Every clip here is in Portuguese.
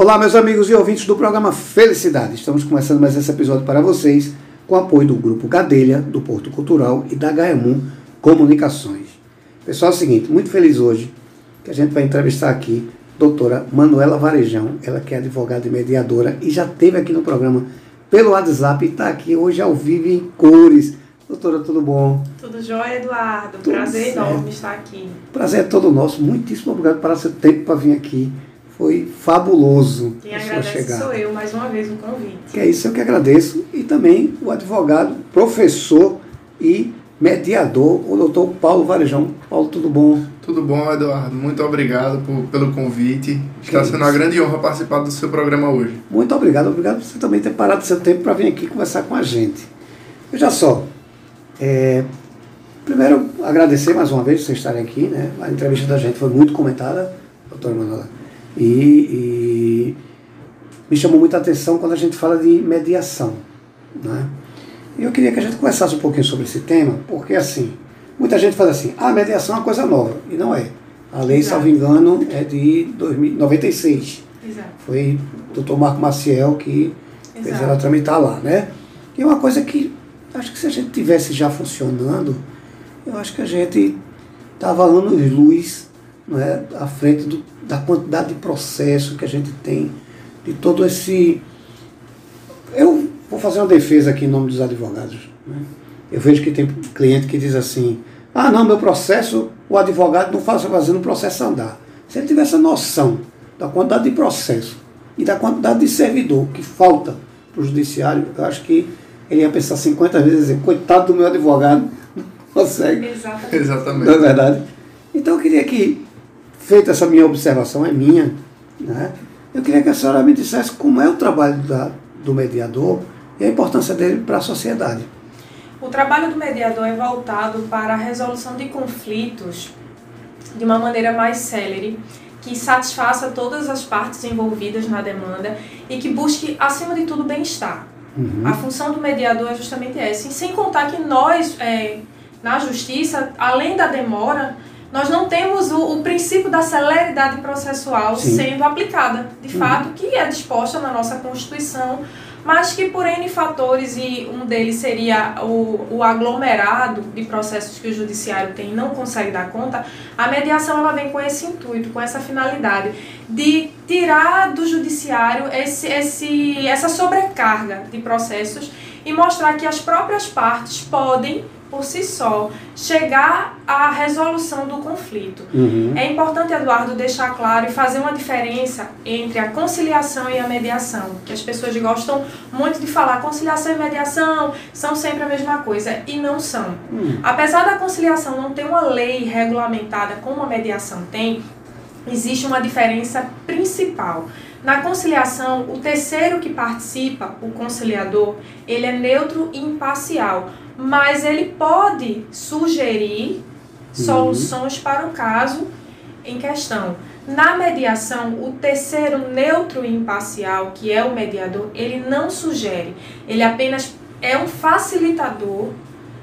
Olá, meus amigos e ouvintes do programa Felicidade. Estamos começando mais esse episódio para vocês com o apoio do Grupo Gadelha, do Porto Cultural e da Gaemum Comunicações. Pessoal, é o seguinte, muito feliz hoje que a gente vai entrevistar aqui a doutora Manuela Varejão, ela que é advogada e mediadora e já esteve aqui no programa pelo WhatsApp e está aqui hoje ao vivo em cores. Doutora, tudo bom? Tudo jóia, Eduardo. Tudo Prazer certo. enorme estar aqui. Prazer é todo nosso. Muitíssimo obrigado por seu tempo para vir aqui. Foi fabuloso Quem agradece chegada. sou eu, mais uma vez, o convite. Que é isso eu que agradeço. E também o advogado, professor e mediador, o doutor Paulo Varejão. Paulo, tudo bom? Tudo bom, Eduardo? Muito obrigado por- pelo convite. Está Que sendo isso. uma grande honra participar do seu programa hoje. Muito obrigado. Obrigado por você também ter parado seu tempo para vir aqui conversar com a gente. Veja só, é, primeiro agradecer mais uma vez vocês estarem aqui. Né? A entrevista da gente foi muito comentada, doutora Manuela. E, e me chamou muita atenção quando a gente fala de mediação. Né? E eu queria que a gente conversasse um pouquinho sobre esse tema, porque assim, muita gente fala assim, ah, mediação é uma coisa nova, e não é. A lei, Exato. salvo engano, é de 2096. Exato. Foi o doutor Marco Maciel que fez Exato. ela tramitar lá, né? E é uma coisa que acho que se a gente tivesse já funcionando, eu acho que a gente estava anos luz não é, à frente do, da quantidade de processo que a gente tem, de todo esse. Eu vou fazer uma defesa aqui em nome dos advogados. Né? Eu vejo que tem cliente que diz assim: ah, não, meu processo, o advogado não faz fazendo o processo andar. Se ele tivesse a noção da quantidade de processo e da quantidade de servidor que falta para o judiciário, eu acho que ele ia pensar 50 vezes e dizer: coitado do meu advogado, não consegue. Exatamente. Exatamente. Não é verdade? Então eu queria que, feita essa minha observação, é minha, né? eu queria que a senhora me dissesse como é o trabalho da, do mediador e a importância dele para a sociedade. O trabalho do mediador é voltado para a resolução de conflitos de uma maneira mais célere, que satisfaça todas as partes envolvidas na demanda e que busque, acima de tudo, bem-estar. Uhum. A função do mediador é justamente essa. E sem contar que nós, é, na justiça, além da demora, nós não temos o, o princípio da celeridade processual Sim. sendo aplicada, de Uhum. fato, que é disposta na nossa Constituição, mas que por N fatores, e um deles seria o, o aglomerado de processos que o judiciário tem e não consegue dar conta, a mediação ela vem com esse intuito, com essa finalidade de tirar do judiciário esse, esse, essa sobrecarga de processos e mostrar que as próprias partes podem, por si só, chegar à resolução do conflito. Uhum. É importante, Eduardo, deixar claro e fazer uma diferença entre a conciliação e a mediação, que as pessoas gostam muito de falar conciliação e mediação são sempre a mesma coisa e não são. Hum. Apesar da conciliação não ter uma lei regulamentada como a mediação tem, existe uma diferença principal. Na conciliação, o terceiro que participa, o conciliador, ele é neutro e imparcial, mas ele pode sugerir soluções para o caso em questão. Na mediação, o terceiro neutro e imparcial, que é o mediador, ele não sugere, ele apenas é um facilitador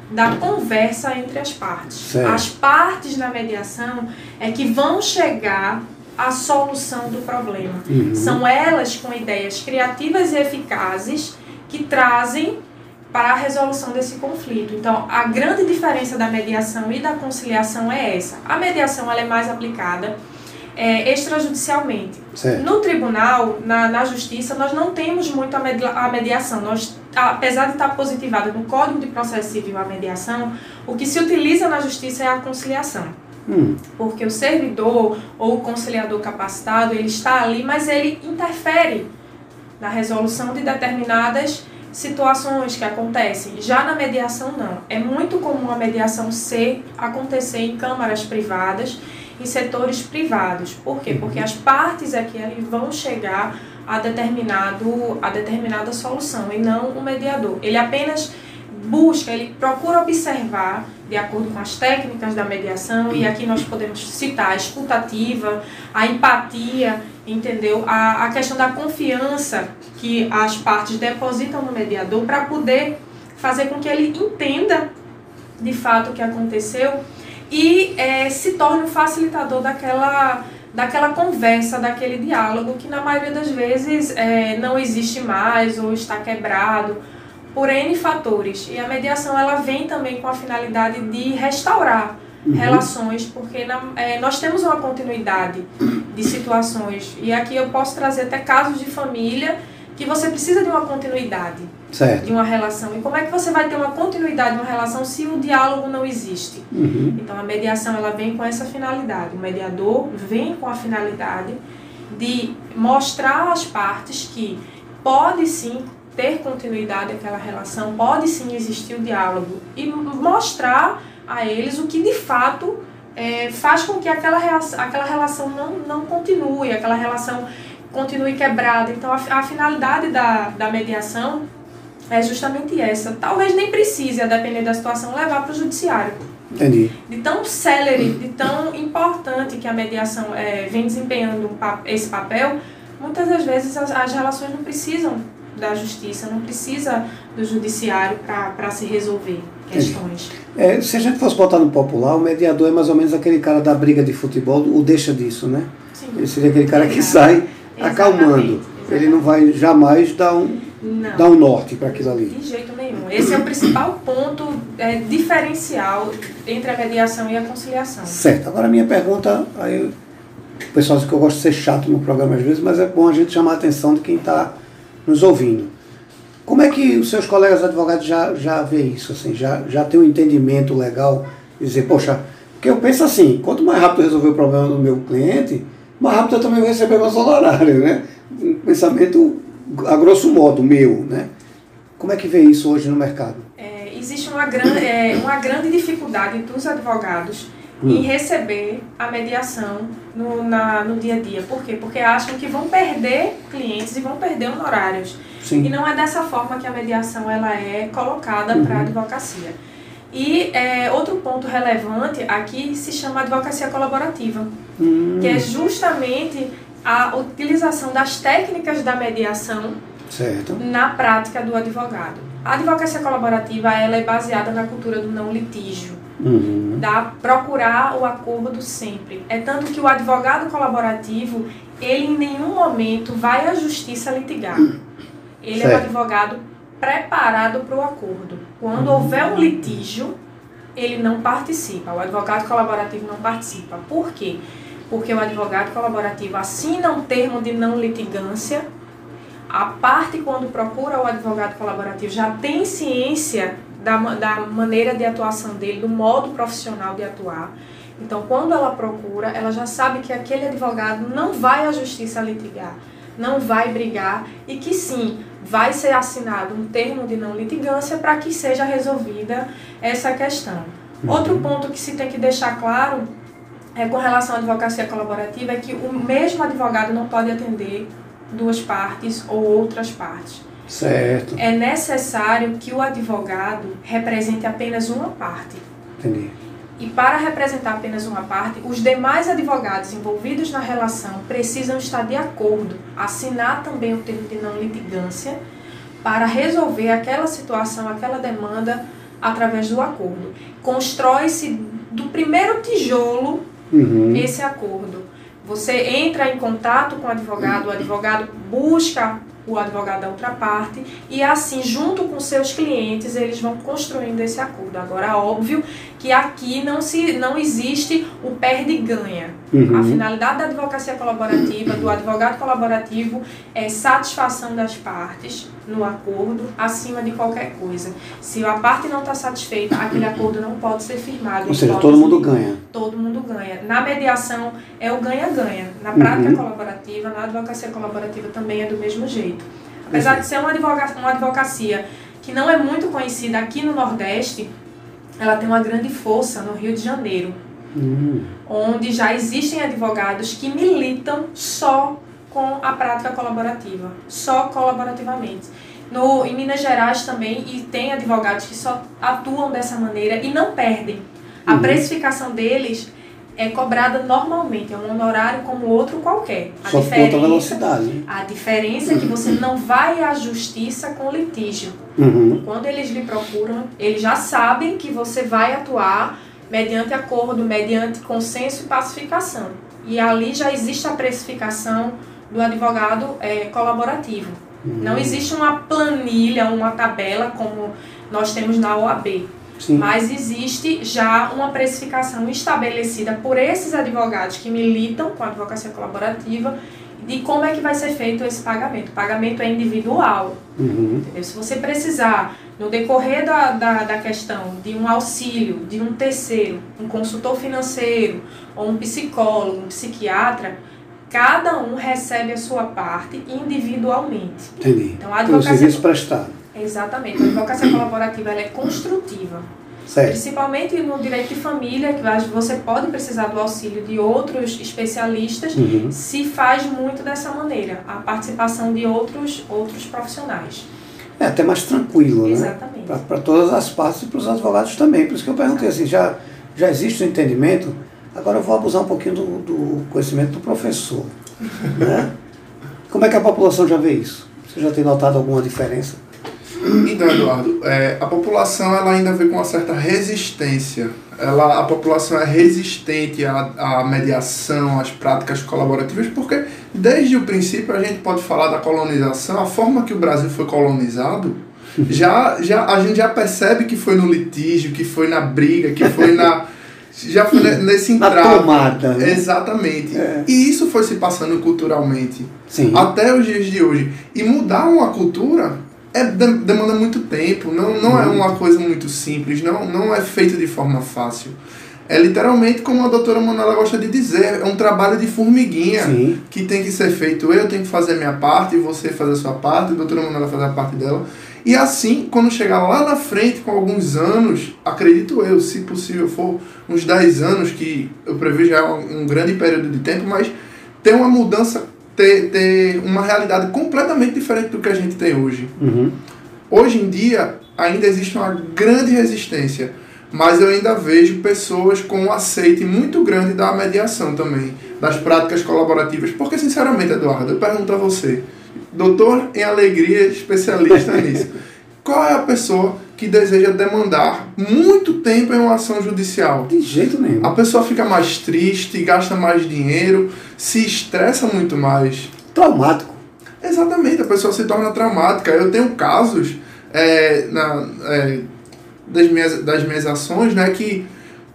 da conversa entre as partes. Certo. As partes na mediação é que vão chegar à solução do problema. Uhum. São elas com ideias criativas e eficazes que trazem para a resolução desse conflito. Então, a grande diferença da mediação e da conciliação é essa. A mediação ela é mais aplicada é, extrajudicialmente. Certo. No tribunal, na, na justiça, nós não temos muito a, media- a mediação. Nós, apesar de estar positivada no Código de Processo Civil a mediação, o que se utiliza na justiça é a conciliação Hum. porque o servidor ou o conciliador capacitado ele está ali, mas ele interfere na resolução de determinadas situações que acontecem. Já na mediação não. É muito comum a mediação ser acontecer em câmaras privadas, em setores privados. Por quê? Porque as partes aqui elas vão chegar a determinado a determinada solução e não o mediador. Ele apenas busca, ele procura observar de acordo com as técnicas da mediação e aqui nós podemos citar a escutativa, a empatia, entendeu? A, a questão da confiança que as partes depositam no mediador para poder fazer com que ele entenda de fato o que aconteceu e eh, se torne um facilitador daquela daquela conversa, daquele diálogo que na maioria das vezes é, não existe mais ou está quebrado por N fatores. E a mediação ela vem também com a finalidade de restaurar uhum. relações, porque na, é, nós temos uma continuidade de situações. E aqui eu posso trazer até casos de família que você precisa de uma continuidade certo. de uma relação. E como é que você vai ter uma continuidade de uma relação se o diálogo não existe? Uhum. Então a mediação ela vem com essa finalidade. O mediador vem com a finalidade de mostrar às partes que pode sim ter continuidade aquela relação, pode sim existir o diálogo e mostrar a eles o que de fato é, faz com que aquela, aquela relação não, não continue, aquela relação continue quebrada. Então, a, a finalidade da, da mediação é justamente essa. Talvez nem precise, a depender da situação, levar para o judiciário. Entendi. De tão célere, de tão importante que a mediação é, vem desempenhando esse papel, muitas das vezes as, as relações não precisam da justiça, não precisa do judiciário para se resolver questões. É, se a gente fosse botar no popular, o mediador é mais ou menos aquele cara da briga de futebol, o deixa disso, né? Sim. Ele seria aquele cara que sai acalmando. Exatamente. Ele não vai jamais dar um, não, dar um norte para aquilo ali. De jeito nenhum. Esse é o principal ponto é, diferencial entre a mediação e a conciliação. Certo. Agora a minha pergunta, aí o pessoal diz que eu gosto de ser chato no programa às vezes, mas é bom a gente chamar a atenção de quem está nos ouvindo. Como é que os seus colegas advogados já, já vê isso? Assim, já, já tem um entendimento legal? Dizer, poxa, porque eu penso assim, quanto mais rápido eu resolver o problema do meu cliente, mais rápido eu também vou receber meu honorário, né? Um pensamento a grosso modo meu, né? Como é que vê isso hoje no mercado? É, existe uma, gran, é, uma grande dificuldade dos advogados hum. em receber a mediação no, na, no dia a dia. Por quê? Porque acham que vão perder clientes e vão perder honorários. Sim. E não é dessa forma que a mediação ela é colocada uhum. para a advocacia. E é, outro ponto relevante aqui se chama advocacia colaborativa, hum. que é justamente a utilização das técnicas da mediação certo. na prática do advogado. A advocacia colaborativa ela é baseada na cultura do não litígio, uhum. da procurar o acordo sempre. É tanto que o advogado colaborativo ele em nenhum momento vai à justiça litigar. Ele certo. é um advogado preparado para o acordo. Quando houver um litígio, ele não participa. O advogado colaborativo não participa. Por quê? Porque o advogado colaborativo assina um termo de não litigância. A parte, quando procura o advogado colaborativo, já tem ciência da, da maneira de atuação dele, do modo profissional de atuar. Então, quando ela procura, ela já sabe que aquele advogado não vai à justiça litigar, não vai brigar e que sim, vai ser assinado um termo de não litigância para que seja resolvida essa questão. Uhum. Outro ponto que se tem que deixar claro é, com relação à advocacia colaborativa é que o mesmo advogado não pode atender duas partes ou outras partes. Certo. É necessário que o advogado represente apenas uma parte. Entendi. E para representar apenas uma parte, os demais advogados envolvidos na relação precisam estar de acordo, assinar também o termo de não litigância para resolver aquela situação, aquela demanda através do acordo. Constrói-se do primeiro tijolo uhum. esse acordo. Você entra em contato com o advogado, o advogado busca o advogado da outra parte, e assim, junto com seus clientes, eles vão construindo esse acordo. Agora, óbvio que aqui não, se, não existe o perde-ganha. Uhum. A finalidade da advocacia colaborativa, do advogado colaborativo, é satisfação das partes no acordo acima de qualquer coisa. Se a parte não está satisfeita, aquele acordo não pode ser firmado. Ou seja, todo mundo ganha. Todo mundo ganha. Na mediação é o ganha-ganha. Na prática Uhum. colaborativa, na advocacia colaborativa também é do mesmo jeito. Apesar de ser uma, uma advocacia que não é muito conhecida aqui no Nordeste, ela tem uma grande força no Rio de Janeiro, Hum. onde já existem advogados que militam só com a prática colaborativa, só colaborativamente. No, em Minas Gerais também, e tem advogados que só atuam dessa maneira e não perdem. A Uhum. precificação deles é cobrada normalmente, é um honorário como outro qualquer. A Só outra velocidade. né? a diferença é que você não vai à justiça com litígio. Uhum. Quando eles lhe procuram, eles já sabem que você vai atuar mediante acordo, mediante consenso e pacificação. E ali já existe a precificação do advogado é, colaborativo. Uhum. Não existe uma planilha, uma tabela como nós temos na OAB. Sim. Mas existe já uma precificação estabelecida por esses advogados que militam com a advocacia colaborativa de como é que vai ser feito esse pagamento. O pagamento é individual. Uhum. Se você precisar, no decorrer da, da, da, questão de um auxílio de um terceiro, um consultor financeiro, ou um psicólogo, um psiquiatra, cada um recebe a sua parte individualmente. Entendi. Então, a advocacia... O serviço prestado. Exatamente. A advocacia colaborativa ela é construtiva. Certo. Principalmente no direito de família, que você pode precisar do auxílio de outros especialistas, uhum. se faz muito dessa maneira, a participação de outros, outros profissionais. É até mais tranquilo, né? Exatamente. né? Para todas as partes e para os advogados também. Por isso que eu perguntei assim, já, já existe o um entendimento, agora eu vou abusar um pouquinho do, do conhecimento do professor. né? Como é que a população já vê isso? Você já tem notado alguma diferença? Então, Eduardo, é, a população ela ainda vê com uma certa resistência. Ela, a população é resistente à, à mediação, às práticas colaborativas, porque desde o princípio a gente pode falar da colonização, a forma que o Brasil foi colonizado, já, já a gente já percebe que foi no litígio, que foi na briga, que foi na já foi nesse entrave. Na tomada. Né? Exatamente. É. E isso foi se passando culturalmente. Sim. Até os dias de hoje. E mudar uma cultura é, demanda muito tempo, não, não é uhum. uma coisa muito simples, não, não é feito de forma fácil. É literalmente como a doutora Manuela gosta de dizer, é um trabalho de formiguinha Sim. que tem que ser feito. Eu tenho que fazer a minha parte, você fazer a sua parte, a doutora Manuela fazer a parte dela. E assim, quando chegar lá na frente, com alguns anos, acredito eu, se possível for uns 10 anos, que eu prevejo já um, um grande período de tempo, mas ter uma mudança ter, ter uma realidade completamente diferente do que a gente tem hoje. Uhum. Hoje em dia, ainda existe uma grande resistência, mas eu ainda vejo pessoas com um aceite muito grande da mediação também, das práticas colaborativas. Porque, sinceramente, Eduardo, eu pergunto a você, doutor em alegria, especialista nisso, qual é a pessoa que deseja demandar muito tempo em uma ação judicial. De jeito nenhum. A pessoa fica mais triste, gasta mais dinheiro, se estressa muito mais. Traumático. Exatamente, a pessoa se torna traumática. Eu tenho casos é, na, é, das, minhas, das minhas ações, né, que,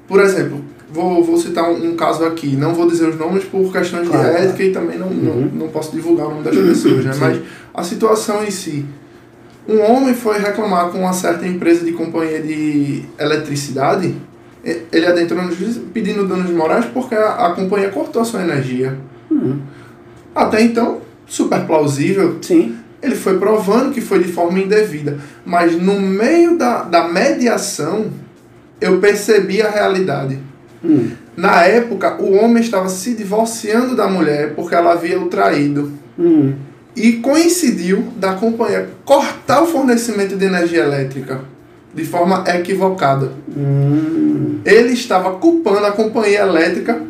por exemplo, vou, vou citar um, um, caso aqui, não vou dizer os nomes por questões claro, de ética e também não, uhum. não, não posso divulgar o nome das pessoas, né, mas a situação em si um homem foi reclamar com uma certa empresa de companhia de eletricidade. Ele adentrou no juízo pedindo danos morais porque a, a companhia cortou a sua energia. Uhum. Até então, super plausível. Sim. Ele foi provando que foi de forma indevida. Mas no meio da, da mediação, eu percebi a realidade. Uhum. Na época, o homem estava se divorciando da mulher porque ela havia o traído. Uhum e coincidiu da companhia cortar o fornecimento de energia elétrica de forma equivocada. Hum. Ele estava culpando a companhia elétrica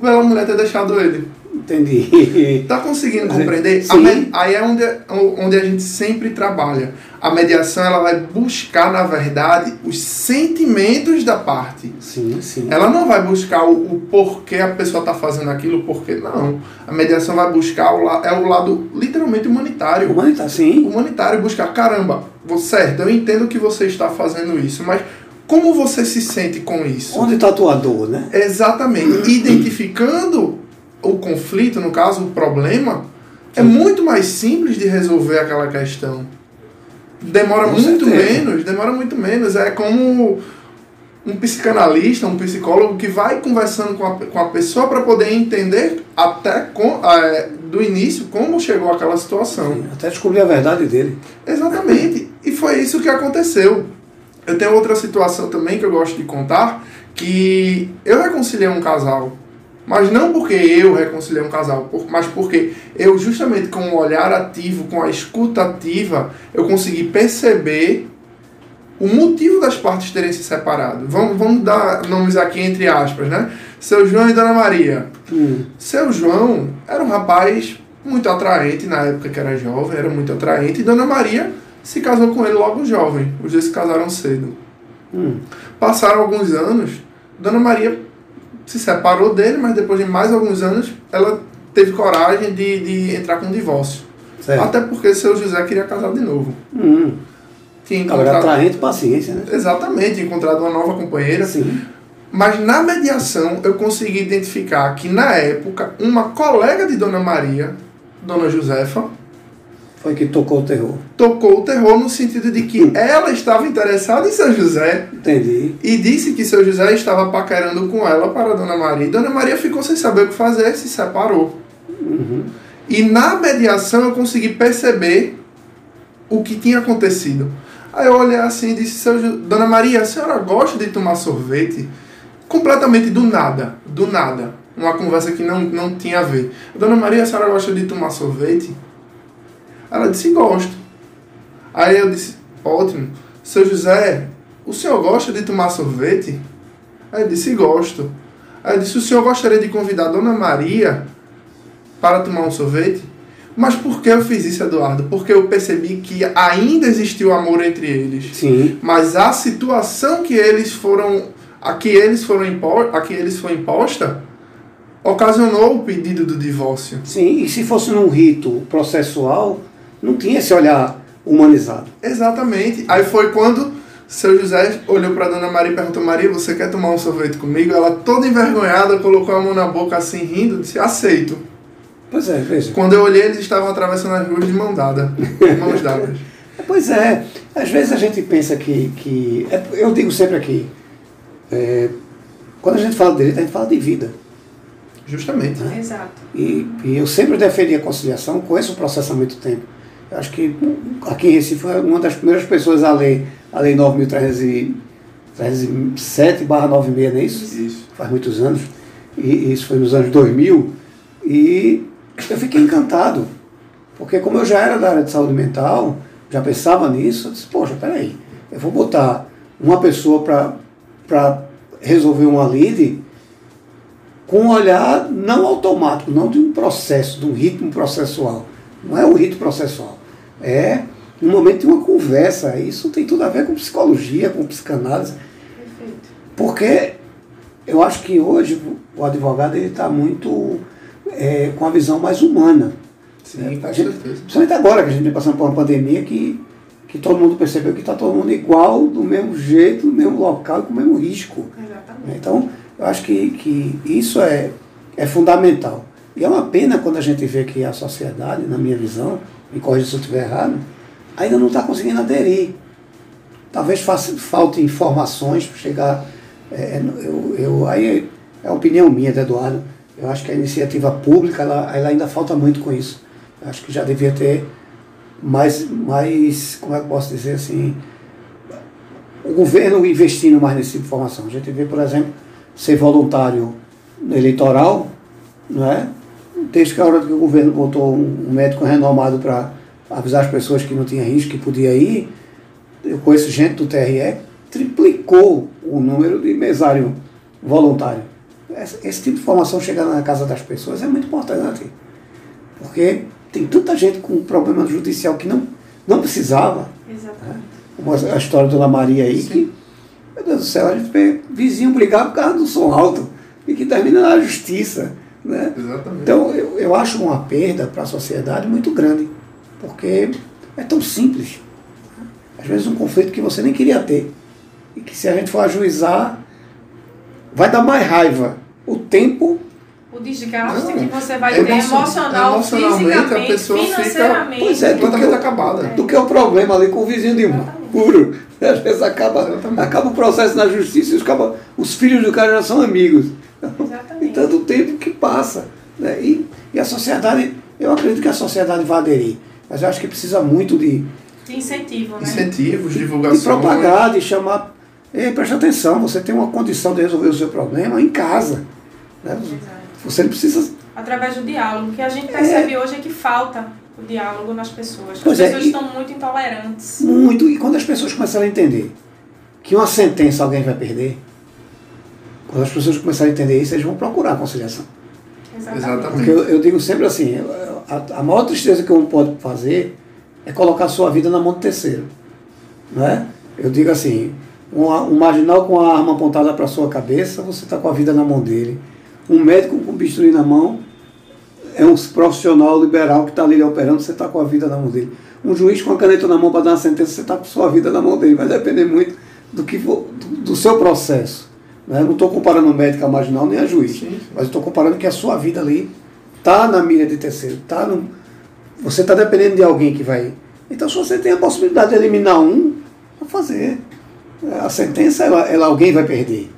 pela mulher ter deixado ele. Entendi. Tá conseguindo compreender? Sim. Aí é onde, onde a gente sempre trabalha. A mediação ela vai buscar, na verdade, os sentimentos da parte. Sim, sim. Ela não vai buscar o, o porquê a pessoa está fazendo aquilo, o porquê. Não. A mediação vai buscar o, é o lado literalmente humanitário. Humanitário, sim. Humanitário, buscar, caramba, certo, eu entendo que você está fazendo isso, mas como você se sente com isso? Onde está a tua dor, né? Exatamente. Identificando o conflito, no caso, o problema, é muito mais simples de resolver aquela questão. Demora Com muito certeza. menos, demora muito menos. É como um psicanalista, um psicólogo que vai conversando com a, com a pessoa para poder entender até com, é, do início como chegou aquela situação. Sim, até descobrir a verdade dele. Exatamente. e foi isso que aconteceu. Eu tenho outra situação também que eu gosto de contar, que eu reconciliei um casal mas não porque eu reconciliei um casal, mas porque eu, justamente com o olhar ativo, com a escuta ativa, eu consegui perceber o motivo das partes terem se separado. Vamos, vamos dar nomes aqui entre aspas, né? Seu João e Dona Maria. Hum. Seu João era um rapaz muito atraente na época que era jovem, era muito atraente, e Dona Maria se casou com ele logo jovem. Os dois se casaram cedo. Hum. Passaram alguns anos, Dona Maria se separou dele, mas depois de mais alguns anos, ela teve coragem de, de entrar com um divórcio. Certo. Até porque seu José queria casar de novo. Hum. Tinha Agora, encontrado, atraente paciência, né? exatamente, encontrado uma nova companheira. Sim. Mas na mediação eu consegui identificar que na época uma colega de Dona Maria, Dona Josefa, Foi que tocou o terror. tocou o terror no sentido de que ela estava interessada em seu José Entendi. e disse que seu José estava paquerando com ela para Dona Maria. E Dona Maria ficou sem saber o que fazer e se separou. Uhum. E na mediação eu consegui perceber o que tinha acontecido. Aí eu olhei assim e disse, Dona Maria, a senhora gosta de tomar sorvete? Completamente do nada, do nada. Uma conversa que não, não tinha a ver. Dona Maria, a senhora gosta de tomar sorvete? Ela disse, gosto. Aí eu disse, ótimo. Seu José, o senhor gosta de tomar sorvete? Aí disse, gosto. Aí eu disse, o senhor gostaria de convidar a Dona Maria para tomar um sorvete? Mas por que eu fiz isso, Eduardo? Porque eu percebi que ainda existiu amor entre eles. Sim. Mas a situação que eles foram a que eles foram impo, a que eles foi imposta ocasionou o pedido do divórcio. Sim. E se fosse num rito processual, não tinha esse olhar humanizado. Exatamente. Aí foi quando seu José olhou para Dona Maria e perguntou: Maria, você quer tomar um sorvete comigo? Ela, toda envergonhada, colocou a mão na boca assim, rindo, disse: Aceito. Pois é, veja. Quando eu olhei, eles estavam atravessando as ruas de mão dada, de mãos dadas. Pois é, às vezes a gente pensa que. que é- eu digo sempre aqui, é, quando a gente fala de direito, a gente fala de vida. Justamente. Exato. E, e eu sempre defendi a conciliação, conheço o processo há muito tempo. Acho que aqui em Recife foi uma das primeiras pessoas a ler a Lei 9.307 barra 96, não é isso? Isso. Faz muitos anos. E isso foi nos anos 2000. E eu fiquei encantado. Porque como eu já era da área de saúde mental, já pensava nisso, eu disse, poxa, peraí, eu vou botar uma pessoa para resolver uma lide com um olhar não automático, não de um processo, de um ritmo processual. Não é o rito processual. É um momento de uma conversa. Isso tem tudo a ver com psicologia, com psicanálise. Perfeito. Porque eu acho que hoje o advogado está muito é, com a visão mais humana. Sim, É, com a gente- certeza. Principalmente agora que a gente vem passando por uma pandemia que, que todo mundo percebeu que está todo mundo igual, do mesmo jeito, no mesmo local e com o mesmo risco. né? Exatamente. Então, eu acho que, que isso é, é fundamental. E é uma pena quando a gente vê que a sociedade, na minha visão, me corrija se eu estiver errado, ainda não está conseguindo aderir. Talvez falte informações para chegar. é, eu, eu, aí é a opinião minha, do Eduardo. Eu acho que a iniciativa pública ela, ela ainda falta muito com isso. Eu acho que já devia ter mais, mais, como é que eu posso dizer assim, o governo investindo mais nessa informação. A gente vê, por exemplo, ser voluntário eleitoral, não é? Desde que a hora que o governo botou um médico renomado para avisar as pessoas que não tinha risco, que podia ir, eu conheço gente do TRE, triplicou o número de mesário voluntário. Esse, esse tipo de informação chegar na casa das pessoas é muito importante, porque tem tanta gente com problema judicial que não, não precisava, Exatamente. a a história da Dona Maria aí, Sim. que, meu Deus do céu, a gente vê vizinho brigar por causa do som alto e que termina na justiça. Né? Exatamente. Então eu, eu acho uma perda para a sociedade muito grande, porque é tão simples. Às vezes um conflito que você nem queria ter. E que se a gente for ajuizar, vai dar mais raiva. O tempo, O desgaste Não, que você vai é ter emocion- emocional, emocionalmente, a fisicamente, pessoa fica- financeiramente. Pois é, do que, acabada. do que o problema ali com o vizinho de puro. Às vezes acaba, acaba o processo na justiça e os, acaba- os filhos do cara já são amigos. Exatamente. Tanto tempo que passa. Né? E, e a sociedade, eu acredito que a sociedade vai aderir. Mas eu acho que precisa muito de, De incentivo, né? Incentivos, de divulgações. propagar, de chamar. Ei, preste atenção, você tem uma condição de resolver o seu problema em casa. Né? Você não precisa. Através do diálogo. O que a gente percebe hoje é que falta o diálogo nas pessoas. As Pois é, pessoas e- estão muito intolerantes. Muito. E quando as pessoas começarem a entender que uma sentença alguém vai perder, quando as pessoas começarem a entender isso, eles vão procurar a conciliação. Exatamente. Porque eu, eu digo sempre assim, a, a maior tristeza que um pode fazer é colocar a sua vida na mão do terceiro. Não é? Eu digo assim, Um, um marginal com a arma apontada para sua cabeça, você está com a vida na mão dele. Um médico com bisturi na mão é um profissional liberal que está ali operando, você está com a vida na mão dele. Um juiz com a caneta na mão para dar uma sentença, você está com sua vida na mão dele. Vai depender muito do, que, do, do seu processo. Né? Não estou comparando o médico a marginal nem a juiz, sim, sim. mas estou comparando que a sua vida ali está na mira de terceiro. Tá no, você está dependendo de alguém que vai. Então, se você tem a possibilidade de eliminar um, vai fazer. A sentença, ela, ela alguém vai perder.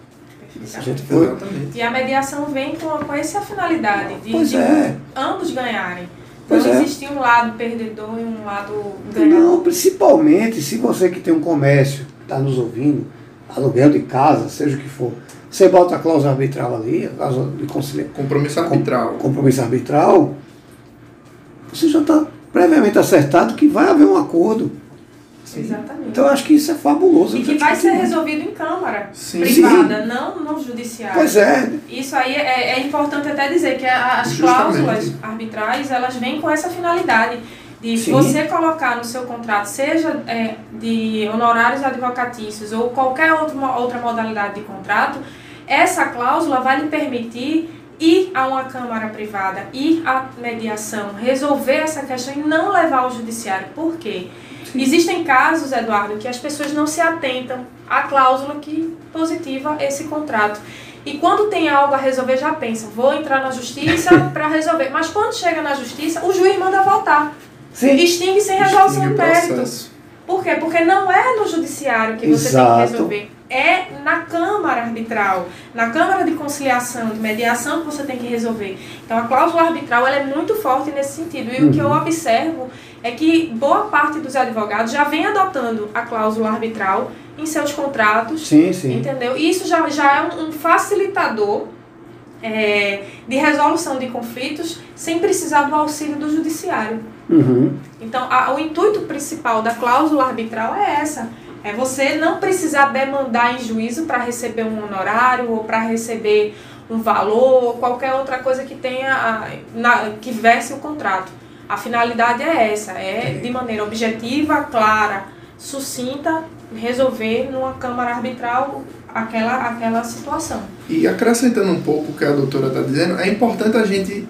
A gente foi... E a mediação vem com, com essa finalidade de, de é. ambos ganharem. Pois não é. existe um lado perdedor e um lado ganhador. Não, principalmente se você que tem um comércio, está nos ouvindo, aluguel de casa, seja o que for, você bota a cláusula arbitral ali, a cláusula de conciliação. Compromisso arbitral. Com, compromisso arbitral, você já está previamente acertado que vai haver um acordo. Sim. Exatamente. Então eu acho que isso é fabuloso. E que vai ser resolvido em Câmara Sim. privada, Sim. não no judiciário. Pois é. Isso aí é, é importante até dizer que as Justamente. cláusulas arbitrais elas vêm com essa finalidade de Sim. você colocar no seu contrato, seja é, de honorários advocatícios ou qualquer outro, outra modalidade de contrato, essa cláusula vai lhe permitir ir a uma câmara privada, ir à mediação, resolver essa questão e não levar ao judiciário. Por quê? Sim. Existem casos, Eduardo, que as pessoas não se atentam à cláusula que positiva esse contrato. E quando tem algo a resolver, já pensa, vou entrar na justiça para resolver. Mas quando chega na justiça, o juiz manda voltar. Sim. Extingue sem resolução do mérito. Por quê? Porque não é no judiciário que você Exato. tem que resolver. É na Câmara Arbitral, na Câmara de Conciliação, de Mediação que você tem que resolver. Então a cláusula arbitral ela é muito forte nesse sentido. E uhum. o que eu uhum. observo é que boa parte dos advogados já vem adotando a cláusula arbitral em seus contratos. Sim, sim. Entendeu? E isso já, já é um facilitador é, de resolução de conflitos sem precisar do auxílio do judiciário. Uhum. Então, a, o intuito principal da cláusula arbitral é essa. É você não precisar demandar em juízo para receber um honorário ou para receber um valor ou qualquer outra coisa que tenha a, na, que verse o contrato. A finalidade é essa, é de maneira objetiva, clara, sucinta, resolver numa câmara arbitral aquela, aquela situação. E acrescentando um pouco o que a doutora está dizendo, é importante a gente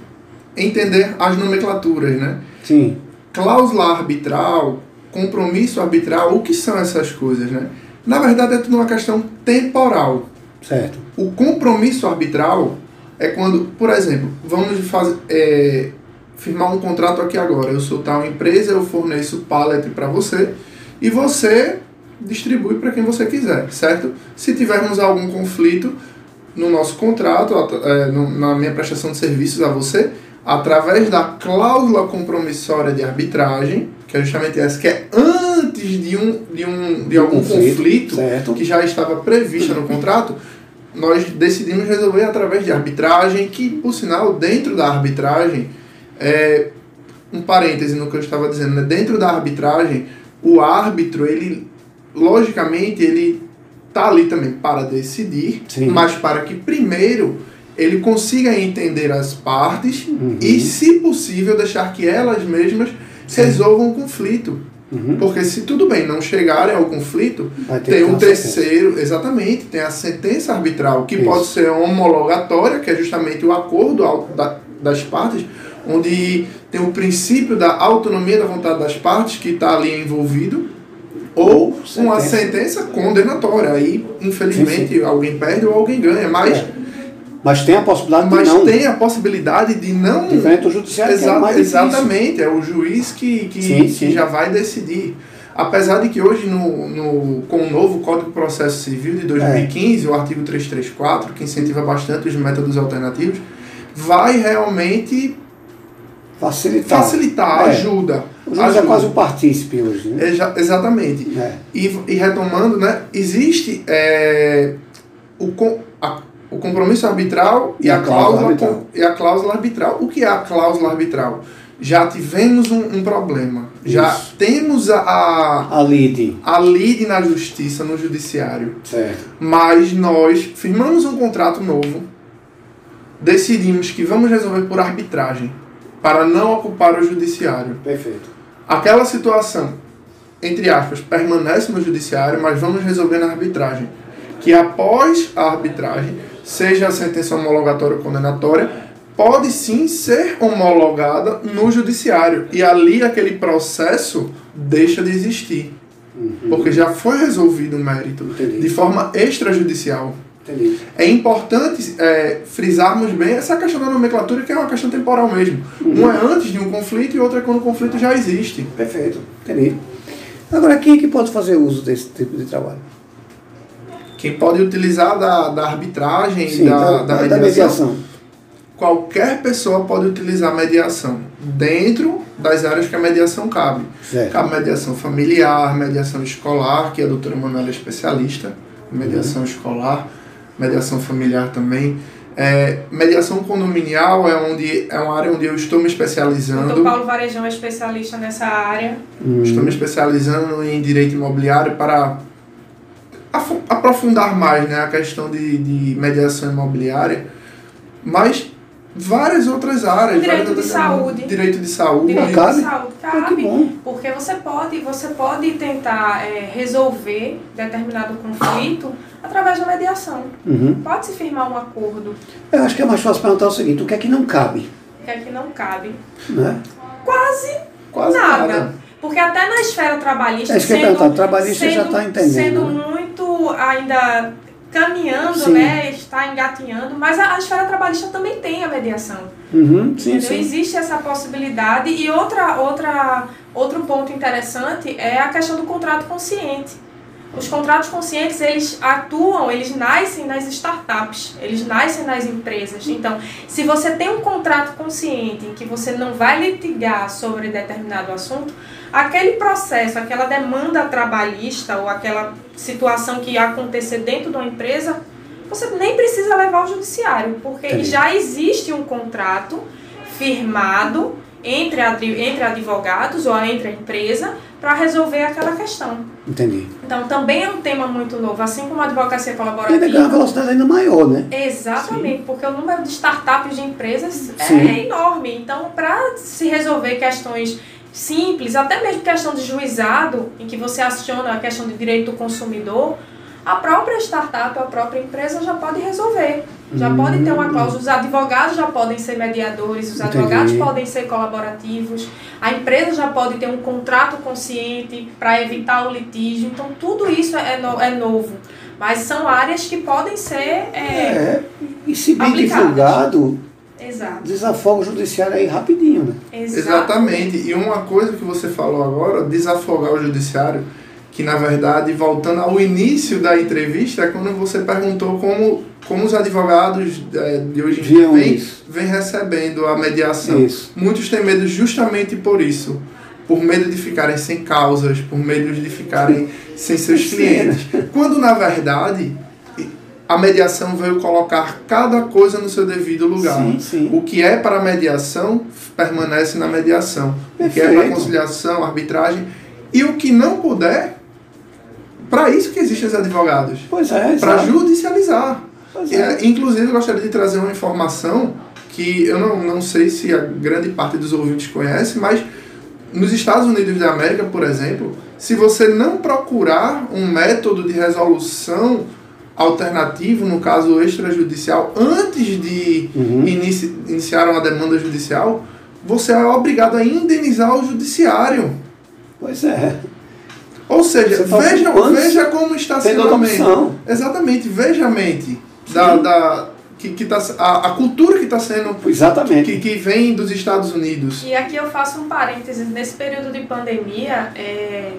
entender as nomenclaturas, né? Sim. Cláusula arbitral, compromisso arbitral, o que são essas coisas, né? Na verdade é tudo uma questão temporal. Certo. O compromisso arbitral é quando, por exemplo, vamos fazer, é, firmar um contrato aqui agora. Eu sou tal empresa, eu forneço pallet para você e você distribui para quem você quiser, certo? Se tivermos algum conflito no nosso contrato, é, na minha prestação de serviços a você, através da cláusula compromissória de arbitragem, que é justamente essa que é antes de um de um de algum conflito, conflito que já estava prevista no contrato, nós decidimos resolver através de arbitragem, que por sinal dentro da arbitragem é um parêntese no que eu estava dizendo, né? dentro da arbitragem, o árbitro ele logicamente ele tá ali também para decidir, Sim. mas para que primeiro ele consiga entender as partes uhum. e, se possível, deixar que elas mesmas Sim. resolvam o conflito. Uhum. Porque se tudo bem não chegarem ao conflito, tem um terceiro, sentença. exatamente, tem a sentença arbitral, que Isso. pode ser homologatória, que é justamente o acordo da, das partes, onde tem o princípio da autonomia da vontade das partes que está ali envolvido, ou sentença. uma sentença condenatória. Aí, infelizmente, sim, sim. alguém perde ou alguém ganha. Mas é. Mas tem a possibilidade Mas de não. tem a possibilidade de não. Diferente do judiciário. Exa é exatamente, é o juiz que, que, sim, sim. que já vai decidir. Apesar de que hoje, no, no, com o novo Código de Processo Civil de 2015, é. o artigo 334, que incentiva bastante os métodos alternativos, vai realmente facilitar, facilitar é. ajuda. O juiz é ajuda. é quase um partícipe hoje. Né? Exa exatamente. É. E, e retomando, né, existe é, o, a, o compromisso arbitral e, e a, cláusula, e a cláusula arbitral. O que é a cláusula arbitral? Já tivemos um, um problema. Isso. Já temos a, a, a lide. a lide na justiça, no judiciário. Certo. Mas nós firmamos um contrato novo, decidimos que vamos resolver por arbitragem, para não ocupar o judiciário. Perfeito. Aquela situação entre aspas, permanece no judiciário, mas vamos resolver na arbitragem. Que após a arbitragem, seja a sentença homologatória ou condenatória, pode sim ser homologada no judiciário. E ali aquele processo deixa de existir. Uhum. Porque já foi resolvido o mérito Entendi. de forma extrajudicial. Entendi. É importante é, frisarmos bem essa questão da nomenclatura, que é uma questão temporal mesmo. Uhum. Um é antes de um conflito e outro é quando o conflito já existe. Perfeito, entendi. Agora, quem é que pode fazer uso desse tipo de trabalho? Quem pode utilizar da, da arbitragem, Sim, da, da, da, mediação. da mediação. Qualquer pessoa pode utilizar mediação dentro das áreas que a mediação cabe. Certo. Cabe mediação familiar, mediação escolar, que a doutora Manuela é especialista, mediação uhum. escolar mediação familiar também. É, mediação condominial é onde é uma área onde eu estou me especializando. O Paulo Varejão é especialista nessa área. Hum. Estou me especializando em direito imobiliário para aprofundar mais né, a questão de, de mediação imobiliária. Mas várias outras áreas. Direito de saúde. Direito de saúde. Direito cabe? de saúde cabe. Ah, porque você pode, você pode tentar é, resolver determinado conflito através da mediação. Uhum. Pode-se firmar um acordo. Eu acho que é mais fácil perguntar o seguinte, o que é que não cabe? O que é que não cabe? Né? Quase, Quase nada. nada. Porque até na esfera trabalhista. É eu perguntar, trabalhista sendo, já está entendendo. Sendo né? Ainda caminhando, sim. né? Está engatinhando, mas a, a, esfera trabalhista também tem a mediação. Uhum, sim, sim. Existe essa possibilidade. E outra, outra, outro ponto interessante é a questão do contrato consciente. Os contratos conscientes, eles atuam, eles nascem nas startups, eles nascem nas empresas. Então, se você tem um contrato consciente em que você não vai litigar sobre determinado assunto, aquele processo, aquela demanda trabalhista ou aquela situação que acontecer dentro de uma empresa, você nem precisa levar ao judiciário, porque Entendi. já existe um contrato firmado entre, entre advogados ou entre a empresa para resolver aquela questão. Entendi. Então também é um tema muito novo, assim como a advocacia colaborativa. Tem uma velocidade ainda maior, né? Exatamente, Sim. porque o número de startups de empresas é Sim. é enorme. Então, para se resolver questões simples, até mesmo questão de juizado, em que você aciona a questão de direito do consumidor, a própria startup, a própria empresa já pode resolver. Já hum. pode ter uma cláusula. Os advogados já podem ser mediadores, os Entendi. advogados podem ser colaborativos, a empresa já pode ter um contrato consciente para evitar o litígio. Então, tudo isso é, no, é novo. Mas são áreas que podem ser. É, é e se bem aplicadas. divulgado, Exato. desafoga o judiciário aí rapidinho, né? Exatamente. E uma coisa que você falou agora, desafogar o judiciário que na verdade, voltando ao início da entrevista, é quando você perguntou como, como os advogados é, de hoje em dia vêm vem recebendo a mediação. Isso. Muitos têm medo justamente por isso. Por medo de ficarem sem causas, por medo de ficarem sem seus clientes. Quando na verdade a mediação veio colocar cada coisa no seu devido lugar. Sim, sim. O que é para a mediação permanece na mediação. Perfeito. O que é para conciliação, arbitragem. E o que não puder para isso que existem os advogados. Pois é. Para judicializar. Pois é. Inclusive, eu gostaria de trazer uma informação que eu não, não sei se a grande parte dos ouvintes conhece, mas nos Estados Unidos da América, por exemplo, se você não procurar um método de resolução alternativo, no caso extrajudicial, antes de uhum. inici iniciar uma demanda judicial, você é obrigado a indenizar o judiciário. Pois é. Ou seja, veja, veja como está sendo a mente. Exatamente, veja a mente da, da, que, que tá, a, a cultura que está sendo. Exatamente. Que, que vem dos Estados Unidos. E aqui eu faço um parênteses. Nesse período de pandemia, é,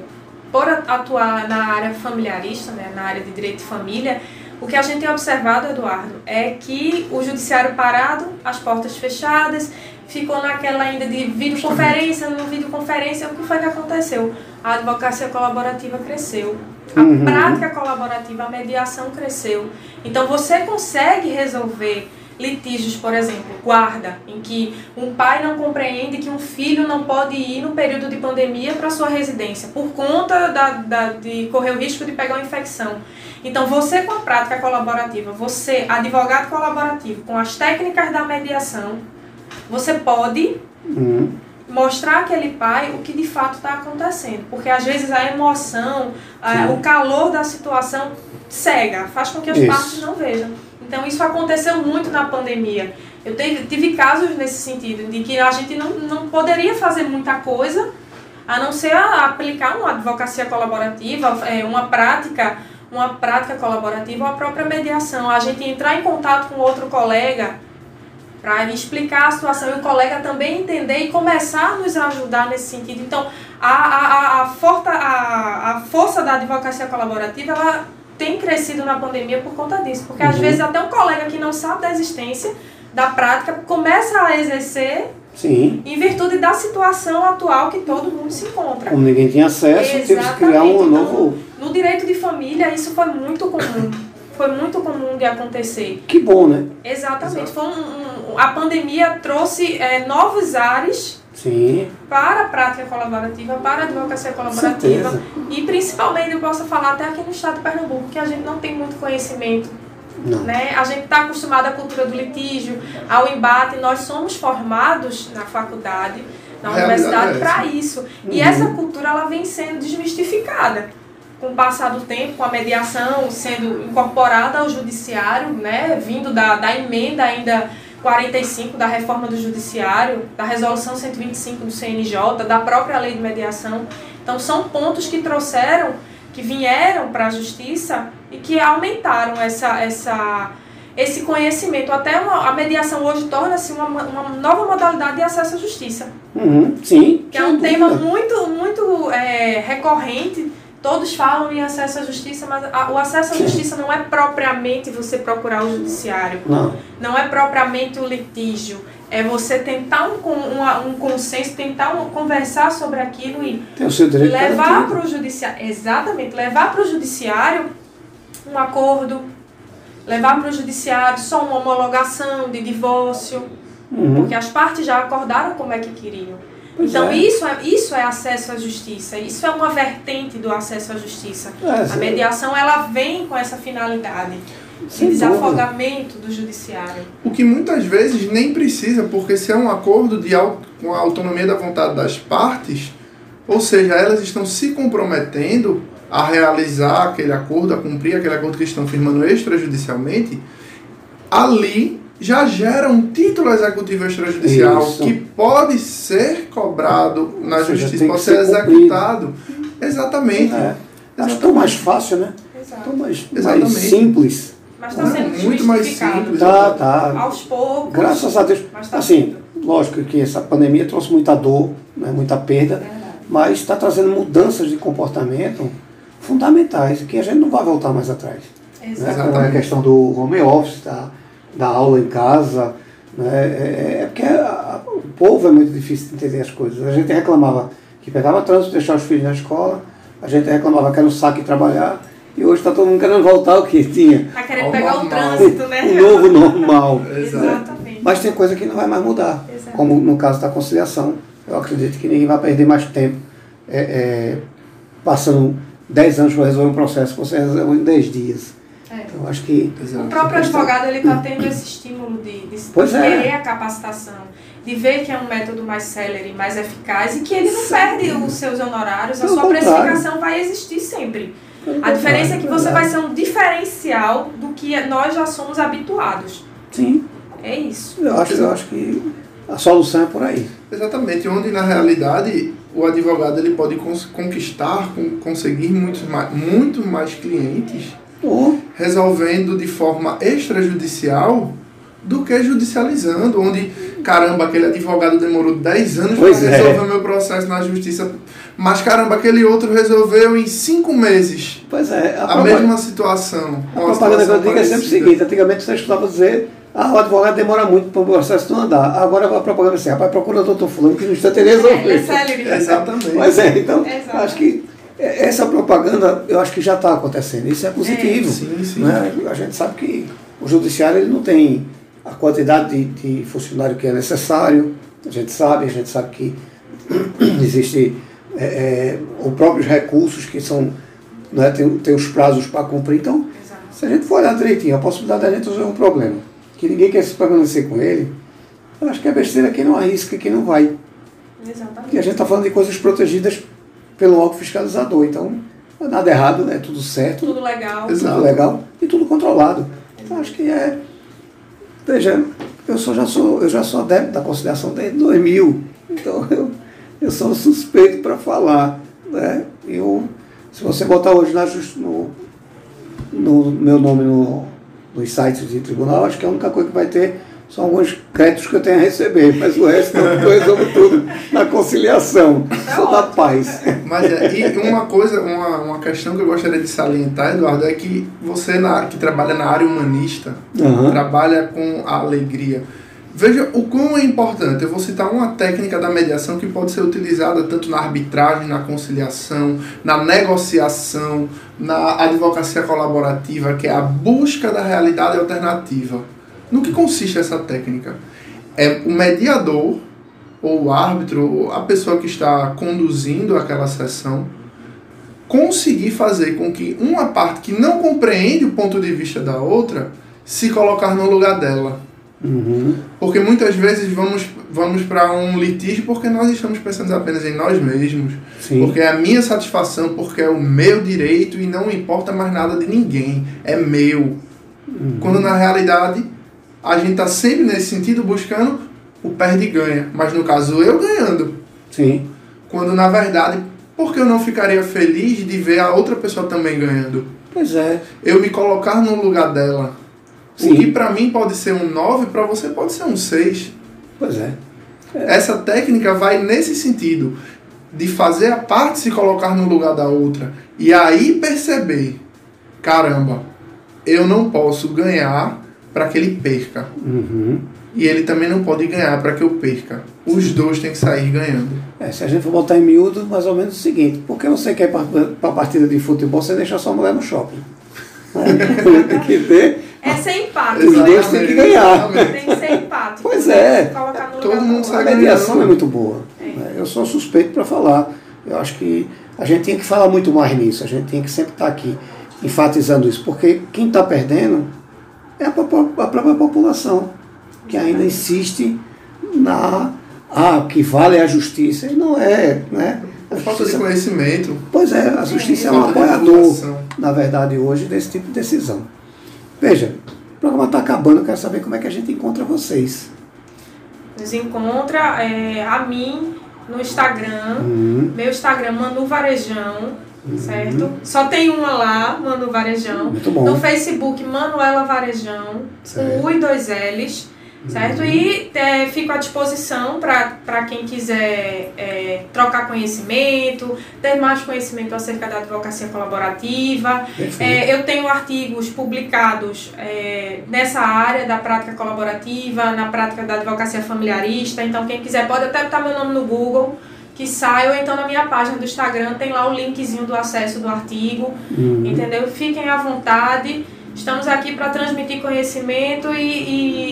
por atuar na área familiarista, né, na área de direito de família, o que a gente tem observado, Eduardo, é que o judiciário parado, as portas fechadas, ficou naquela ainda de videoconferência, no videoconferência, o que foi que aconteceu? A advocacia colaborativa cresceu, a uhum. prática colaborativa, a mediação cresceu. Então você consegue resolver litígios, por exemplo, guarda, em que um pai não compreende que um filho não pode ir no período de pandemia para sua residência por conta da, da, de correr o risco de pegar uma infecção. Então, você com a prática colaborativa, você, advogado colaborativo, com as técnicas da mediação, você pode uhum. mostrar aquele pai o que de fato está acontecendo. Porque às vezes a emoção, a, o calor da situação cega, faz com que as Isso. partes não vejam. Então isso aconteceu muito na pandemia. Eu tive, casos nesse sentido, de que a gente não, não poderia fazer muita coisa a não ser a aplicar uma advocacia colaborativa, é, uma prática, uma prática colaborativa ou a própria mediação. A gente entrar em contato com outro colega para explicar a situação e o colega também entender e começar a nos ajudar nesse sentido. Então, a, a, a, a, forta, a, a força da advocacia colaborativa ela tem crescido na pandemia por conta disso. Porque às Uhum. vezes até um colega que não sabe da existência da prática começa a exercer Sim. em virtude da situação atual que todo mundo se encontra. Como ninguém tinha acesso, teve que criar um Então, novo. No direito de família, isso foi muito comum. Foi muito comum de acontecer. Que bom, né? Exatamente. Foi um, um- a pandemia trouxe é, novos ares Sim. para a prática colaborativa, para a advocacia colaborativa. certeza. E principalmente, eu posso falar até aqui no estado de Pernambuco, que a gente não tem muito conhecimento Não. né? A gente está acostumado à cultura do litígio, ao embate. Nós somos formados na faculdade, na universidade é para isso. E Uhum. essa cultura ela vem sendo desmistificada com o passar do tempo, com a mediação sendo incorporada ao judiciário, né? Vindo da, da emenda ainda 45 da reforma do judiciário, da resolução 125 do CNJ, da própria lei de mediação. Então são pontos que trouxeram que vieram para a justiça e que aumentaram essa, essa, esse conhecimento. Até uma, a mediação hoje torna-se uma, uma nova modalidade de acesso à justiça, Uhum, sim. que é um tema muito, muito é, recorrente. Todos falam em acesso à justiça, mas a- o acesso à justiça não é propriamente você procurar o judiciário, Não. não é propriamente o litígio. É você tentar um, uma- um consenso, tentar um- conversar sobre aquilo e levar para o judiciário, exatamente, levar para o judiciário um acordo, levar para o judiciário só uma homologação de divórcio, Uhum. porque as partes já acordaram como é que queriam. Pois então é. isso é isso é acesso à justiça, isso é uma vertente do acesso à justiça. É, A sim. mediação ela vem com essa finalidade de desafogamento do judiciário. O que muitas vezes nem precisa, porque se é um acordo de com a autonomia da vontade das partes, ou seja, elas estão se comprometendo a realizar aquele acordo, a cumprir aquele acordo que estão firmando extrajudicialmente, ali já gera um título executivo extrajudicial Isso. que pode ser cobrado na justiça, pode ser ser executado. Exatamente. É. Acho tão mais fácil, né? Exato. Tão mais, mais Exatamente. simples. Mas está sendo muito mais simples. Tá, tá. Aos poucos. Graças a Deus. Mas tá Assim, lógico que essa pandemia trouxe muita dor, né, muita perda, Verdade. mas está trazendo mudanças de comportamento fundamentais, que a gente não vai voltar mais atrás. Né? Exato. Como a Exatamente. questão do home office, da, da aula em casa. Né? É, é porque a- a- o povo é muito difícil de entender as coisas. A gente reclamava que pegava trânsito, deixava os filhos na escola, a gente reclamava que era um saco trabalhar, e hoje está todo mundo querendo voltar ao que tinha. Tá querendo Ao pegar o normal. trânsito, né? Um novo normal. Exatamente. Mas tem coisa que não vai mais mudar, Exato. como no caso da conciliação. Eu acredito que ninguém vai perder mais tempo é, é, passando 10 anos para resolver um processo que você resolveu em 10 dias. É. Então, acho que Exato. O próprio advogado ele está tendo esse estímulo de, de Pois é. querer a capacitação, de ver que é um método mais célere, mais eficaz e que ele não perde os seus honorários, a Pelo sua contrário. precificação vai existir sempre. A diferença é que você vai ser um diferencial do que nós já somos habituados. Sim, É isso. eu acho, eu acho que a solução é por aí. Exatamente, onde na realidade o advogado ele pode cons- conquistar, con- conseguir muitos mais, muito mais clientes Ou, resolvendo de forma extrajudicial do que judicializando, onde, caramba, aquele advogado demorou 10 anos para é. resolver o meu processo na justiça, mas caramba, aquele outro resolveu em 5 meses pois é, a, a, mesma situação. a propaganda que eu digo é sempre o seguinte, antigamente você escutava dizer, ah, o advogado demora muito para o processo não andar. Agora a propaganda é assim, rapaz, procura o doutor fulano que no instante ele É, resolveu. é célere. Exatamente. Mas é, então, Exato. acho que essa propaganda, eu acho que já está acontecendo. Isso é positivo. Sim, sim. né? A gente sabe que o judiciário ele não tem a quantidade de, de funcionário que é necessário. A gente sabe, a gente sabe que existe é, é, os próprios recursos que são né, tem, tem os prazos para cumprir. Então, Exato. se a gente for olhar direitinho, a possibilidade da gente resolver um problema que ninguém quer se permanecer com ele, eu acho que é besteira quem não arrisca, quem não vai. Exatamente. Porque a gente está falando de coisas protegidas pelo órgão fiscalizador. Então, nada errado, é tudo certo, Tudo legal. Exato. tudo legal e tudo controlado. Então, acho que é. Veja, eu, sou, já, sou, eu já sou adepto da conciliação desde 2000. Então, eu, eu sou suspeito para falar. Né? Eu, se você botar hoje na, no, no meu nome no, nos sites de tribunal, acho que a única coisa que vai ter são alguns créditos que eu tenho a receber, mas o resto não, eu resolvo tudo na conciliação. Sou da paz. Mas é, e uma coisa, uma, uma questão que eu gostaria de salientar, Eduardo, é que você na, que trabalha na área humanista, Aham. trabalha com a alegria. Veja o quão é importante. Eu vou citar uma técnica da mediação que pode ser utilizada tanto na arbitragem, na conciliação, na negociação, na advocacia colaborativa, que é a busca da realidade alternativa. No que consiste essa técnica? É o mediador ou o árbitro, ou a pessoa que está conduzindo aquela sessão, conseguir fazer com que uma parte que não compreende o ponto de vista da outra se colocar no lugar dela. Uhum. Porque muitas vezes vamos, vamos para um litígio porque nós estamos pensando apenas em nós mesmos. Sim. Porque é a minha satisfação, porque é o meu direito e não importa mais nada de ninguém. É meu. Quando na realidade a gente está sempre nesse sentido buscando o perde ganha. Mas no caso eu ganhando. Sim. Quando na verdade, por que eu não ficaria feliz de ver a outra pessoa também ganhando? Pois é. Eu me colocar no lugar dela. Sim. O que pra mim pode ser um 9, pra você pode ser um 6. Pois é. Essa técnica vai nesse sentido de fazer a parte se colocar no lugar da outra e aí perceber, caramba, eu não posso ganhar para que ele perca Uhum. E ele também não pode ganhar para que eu perca. Os dois têm que sair ganhando. É, se a gente for botar em miúdo, mais ou menos o seguinte: por que você quer ir para a partida de futebol, você deixa sua mulher no shopping? Né? Tem que ter. É ser empático. Os dois né? têm que ganhar. Tem que ser empático. Pois né? é. Todo mundo A mediação é muito boa. É. né? Eu sou suspeito para falar. Eu acho que a gente tinha que falar muito mais nisso. A gente tinha que sempre estar aqui enfatizando isso. Porque quem está perdendo é a própria população, que ainda insiste na. Ah, o que vale é a justiça. E não é. Né? A falta de conhecimento. Pois é, a justiça é um falta de apoiador, na verdade, hoje, desse tipo de decisão. Veja, o programa está acabando, eu quero saber como é que a gente encontra vocês. Nos encontra é, a mim no Instagram. Hum, Meu Instagram, Manu Varejão, certo? Só tem uma lá, Manu Varejão. muito bom. No Facebook, Manuela Varejão, Certo. com U e dois L's, certo? E é, fico à disposição para quem quiser é, trocar conhecimento, ter mais conhecimento acerca da advocacia colaborativa. É, eu tenho artigos publicados é, nessa área da prática colaborativa, na prática da advocacia familiarista. Então, quem quiser pode até botar meu nome no Google, que sai, ou então na minha página do Instagram tem lá o linkzinho do acesso do artigo. Uhum. Entendeu? Fiquem à vontade. Estamos aqui para transmitir conhecimento e, e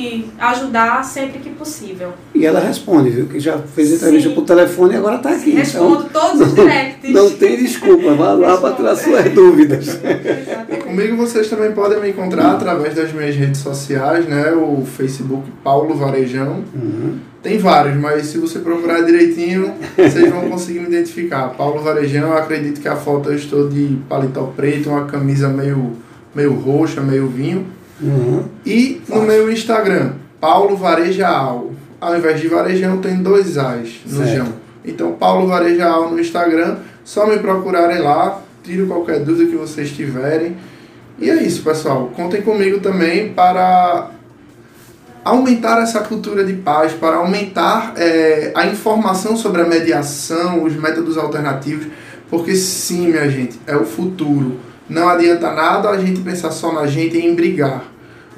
ajudar sempre que possível. E ela responde, viu? Que já fez entrevista Sim. por telefone e agora está aqui. Respondo todos os Então, directs. não tem desculpa, vá lá para tirar suas dúvidas. Exatamente. Comigo vocês também podem me encontrar através das minhas redes sociais, né? O Facebook Paulo Varejão. Uhum. Tem vários, mas se você procurar direitinho, vocês vão conseguir me identificar. Paulo Varejão, eu acredito que a foto eu estou de paletó preto, uma camisa meio, meio roxa, meio vinho. Uhum. E no meu Instagram, Paulo Varejaal. Ao invés de Varejão, tem dois As no Certo. Jão. Então, Paulo Varejaal no Instagram, só me procurarem lá, tiro qualquer dúvida que vocês tiverem. E é isso, pessoal. Contem comigo também para aumentar essa cultura de paz, para aumentar eh, a informação sobre a mediação, os métodos alternativos, porque sim, minha gente, é o futuro. Não adianta nada a gente pensar só na gente e em brigar.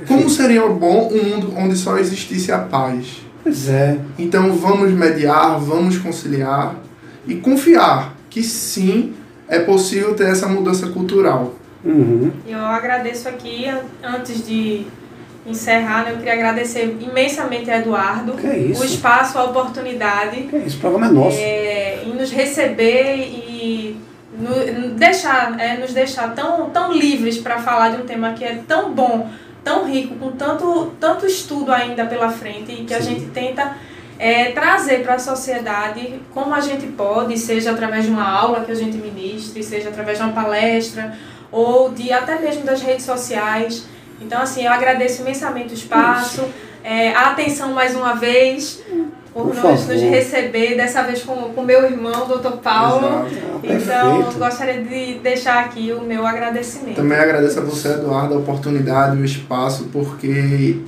Como seria bom um mundo onde só existisse a paz? Pois é. Então vamos mediar, vamos conciliar e confiar que sim é possível ter essa mudança cultural. Uhum. Eu agradeço aqui, an- antes de encerrar, né, eu queria agradecer imensamente a Eduardo Que é isso? o espaço, a oportunidade Que é isso? O programa é nosso. é, em nos receber e no- deixar, é, nos deixar tão, tão livres para falar de um tema que é tão bom, tão rico, com tanto, tanto estudo ainda pela frente e que a Sim. gente tenta é, trazer para a sociedade como a gente pode, seja através de uma aula que a gente ministre, seja através de uma palestra, ou de até mesmo das redes sociais. Então, assim, eu agradeço imensamente o espaço, é, a atenção mais uma vez, por, por nos, nos, receber, dessa vez com o meu irmão, doutor Paulo. Exato. Então, gostaria de deixar aqui o meu agradecimento. Também agradeço a você, Eduardo, a oportunidade, o espaço, porque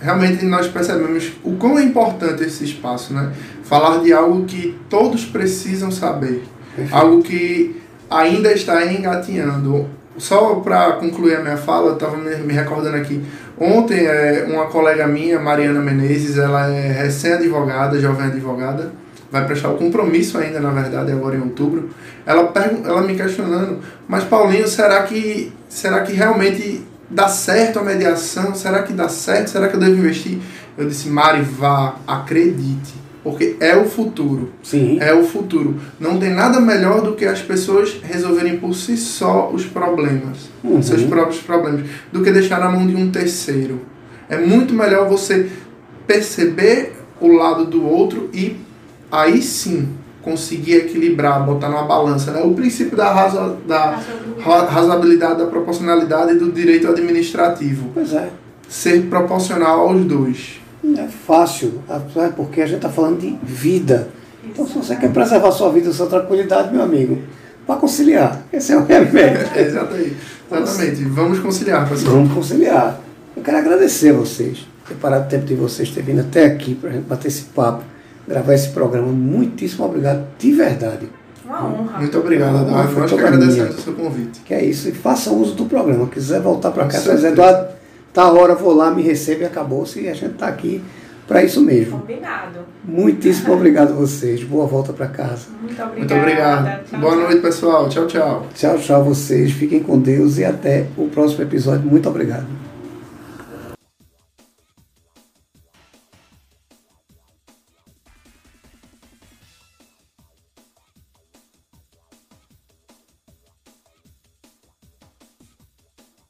realmente nós percebemos o quão é importante esse espaço, né? Falar de algo que todos precisam saber, Perfeito. algo que ainda está engatinhando. Só para concluir a minha fala, eu estava me recordando aqui. Ontem, é, uma colega minha, Mariana Menezes, ela é recém-advogada, jovem advogada, vai prestar o compromisso ainda, na verdade, agora em outubro. Ela, ela me questionando, mas Paulinho, será que, será que realmente dá certo a mediação? Será que dá certo? Será que eu devo investir? Eu disse, Mari, vá, acredite porque é o futuro. Sim. É o futuro. Não tem nada melhor do que as pessoas resolverem por si só os problemas, uhum. seus próprios problemas, do que deixar na mão de um terceiro. É muito melhor você perceber o lado do outro e aí sim conseguir equilibrar, botar numa balança. Né? O princípio da, razo, da razoabilidade, da proporcionalidade e do direito administrativo. Pois é. Ser proporcional aos dois. Não é fácil, porque a gente está falando de vida. Então, se você quer preservar a sua vida, a sua tranquilidade, meu amigo, vá conciliar. Esse é o remédio. exatamente. Exatamente. Vamos conciliar, pessoal. Vamos conciliar. Eu quero agradecer a vocês, ter parado o tempo de vocês, ter vindo até aqui para a gente bater esse papo, gravar esse programa. Muitíssimo obrigado, de verdade. Uma honra. Muito obrigado, Eduardo. Nós que agradecemos o seu convite. Que é isso. E façam uso do programa. Quiser voltar para cá, Eduardo Tá hora, vou lá, me recebe e acabou-se. E a gente está aqui para isso mesmo. Combinado. Muitíssimo obrigado a vocês. Boa volta para casa. Muito obrigada. Muito obrigado. Tchau, Boa noite, pessoal. Tchau, tchau. Tchau, tchau vocês. Fiquem com Deus e até o próximo episódio. Muito obrigado.